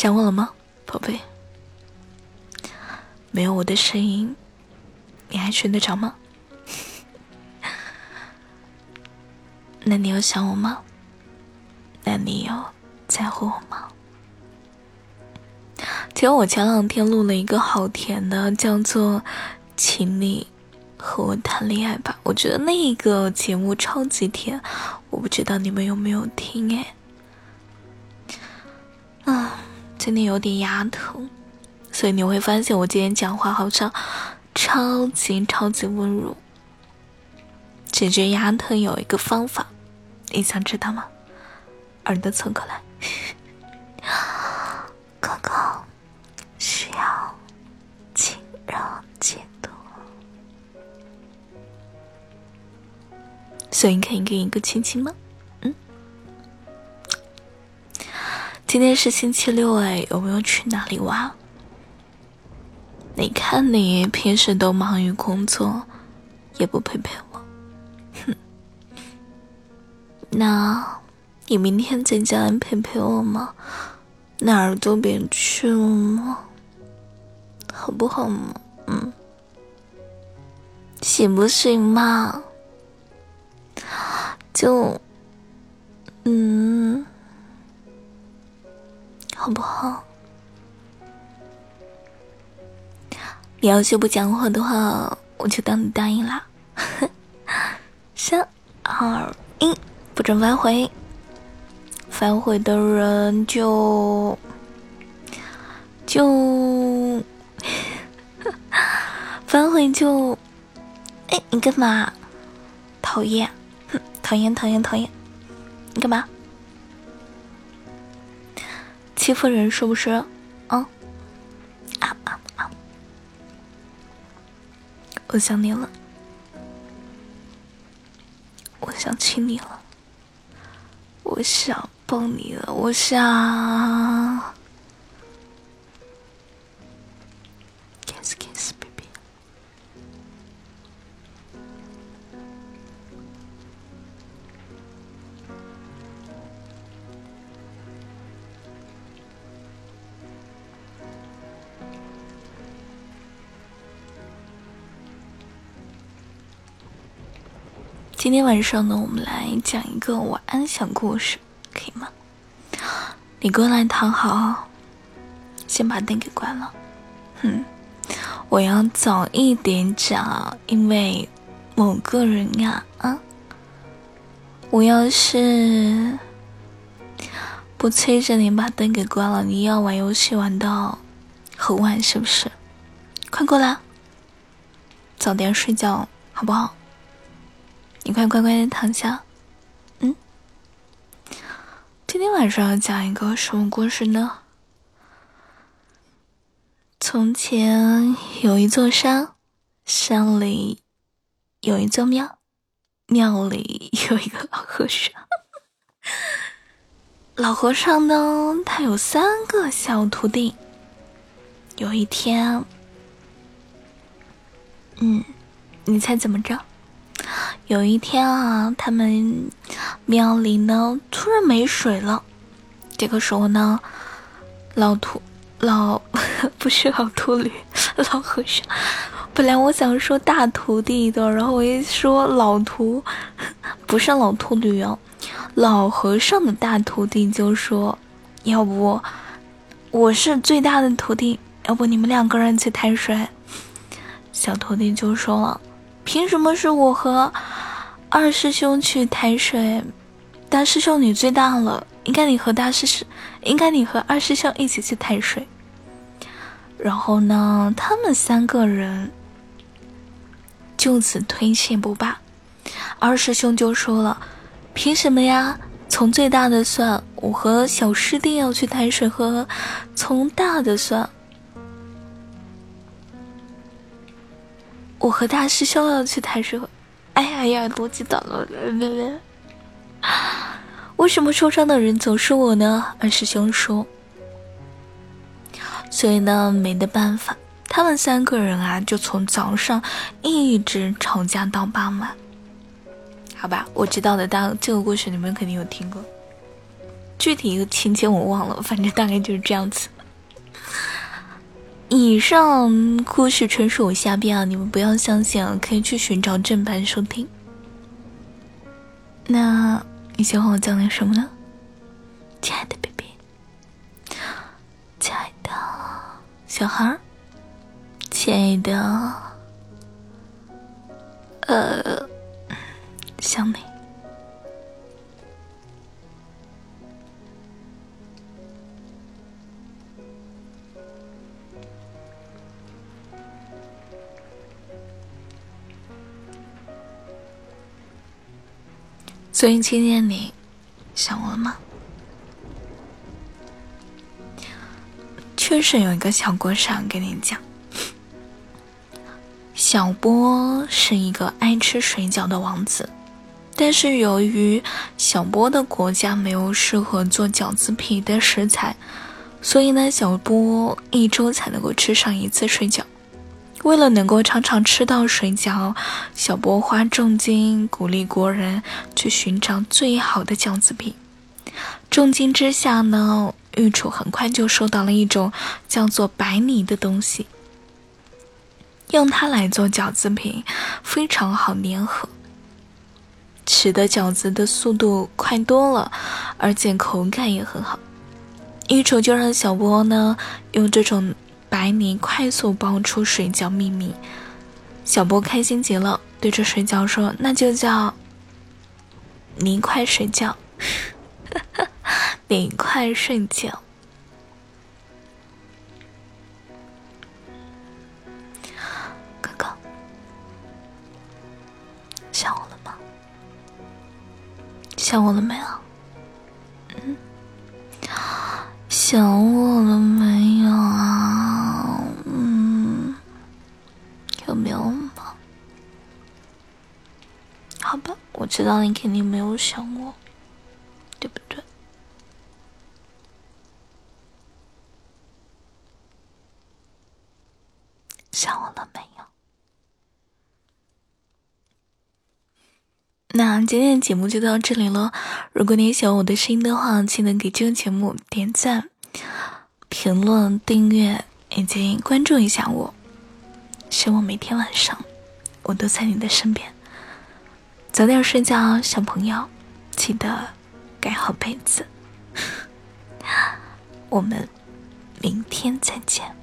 想我了吗，宝贝？没有我的声音，你还睡得着吗？那你有想我吗？那你有在乎我吗？其实我前两天录了一个好甜的，叫做《请你和我谈恋爱吧》，我觉得那一个节目超级甜，我不知道你们有没有听哎。啊，今天有点牙疼，所以你会发现我今天讲话好像超级超级温柔。解决牙疼有一个方法，你想知道吗？耳朵凑过来，哥哥。需要亲热解毒，所以可以给一个亲亲吗？今天是星期六哎，有没有去哪里玩？你看你平时都忙于工作，也不陪陪我，哼。那你明天在家陪陪我吗？哪儿都别去了吗？好不好嘛？嗯，行不行嘛？就，嗯，好不好？你要是不讲话的话，我就当你答应啦。三二一，不准反悔，反悔的人就就。反悔就，哎，你干嘛？讨厌，哼，讨厌，讨厌，讨厌！你干嘛？欺负人是不是？啊？啊啊啊！我想你了，我想亲你了，我想抱你了，我想。今天晚上呢，我们来讲一个晚安小故事，可以吗？你过来躺好，先把灯给关了。哼，我要早一点讲，因为某个人呀，啊，我要是不催着你把灯给关了，你要玩游戏玩到很晚，是不是？快过来，早点睡觉，好不好？你快乖乖的躺下，嗯。今天晚上要讲一个什么故事呢？从前有一座山，山里有一座庙，庙里有一个老和尚。老和尚呢，他有三个小徒弟。有一天，嗯，你猜怎么着？有一天啊，他们庙里呢突然没水了。这个时候呢，老徒老 不是老秃驴，老和尚。本来我想说大徒弟的，然后我一说老徒，不是老秃驴哦，老和尚的大徒弟就说：“要不我是最大的徒弟，要不你们两个人去抬水。”小徒弟就说了。凭什么是我和二师兄去抬水？大师兄你最大了，应该你和大师兄，应该你和二师兄一起去抬水。然后呢，他们三个人就此推卸不罢。二师兄就说了：“凭什么呀？从最大的算，我和小师弟要去抬水；喝从大的算。”我和大师兄要去抬水喝，哎呀呀，逻辑断了！为什么受伤的人总是我呢？二师兄说。所以呢，没得办法，他们三个人啊，就从早上一直吵架到傍晚。好吧，我知道的，当这个故事你们肯定有听过。具体一个情节我忘了，反正大概就是这样子。以上故事纯属我瞎编啊，你们不要相信啊，可以去寻找正版收听。那你喜欢我讲点什么呢，亲爱的 baby，亲爱的小孩儿，亲爱的，呃，想你。所以今天你想我了吗？确实有一个小故事想跟你讲。小波是一个爱吃水饺的王子，但是由于小波的国家没有适合做饺子皮的食材，所以呢，小波一周才能够吃上一次水饺。为了能够常常吃到水饺，小波花重金鼓励国人去寻找最好的饺子皮。重金之下呢，御厨很快就收到了一种叫做白泥的东西，用它来做饺子皮，非常好粘合，吃的饺子的速度快多了，而且口感也很好。御厨就让小波呢用这种。白泥快速爆出水饺秘密，小波开心极了，对着水饺说：“那就叫泥块水饺，泥块睡觉。”哥哥，想我了吗？想我了没有？嗯，想我了没有好吧我知道你肯定没有想我，对不对？想我了没有？那今天的节目就到这里了。如果你喜欢我的声音的话，记得给这个节目点赞、评论、订阅以及关注一下我，希望每天晚上我都在你的身边。早点睡觉，小朋友，记得盖好被子。我们明天再见。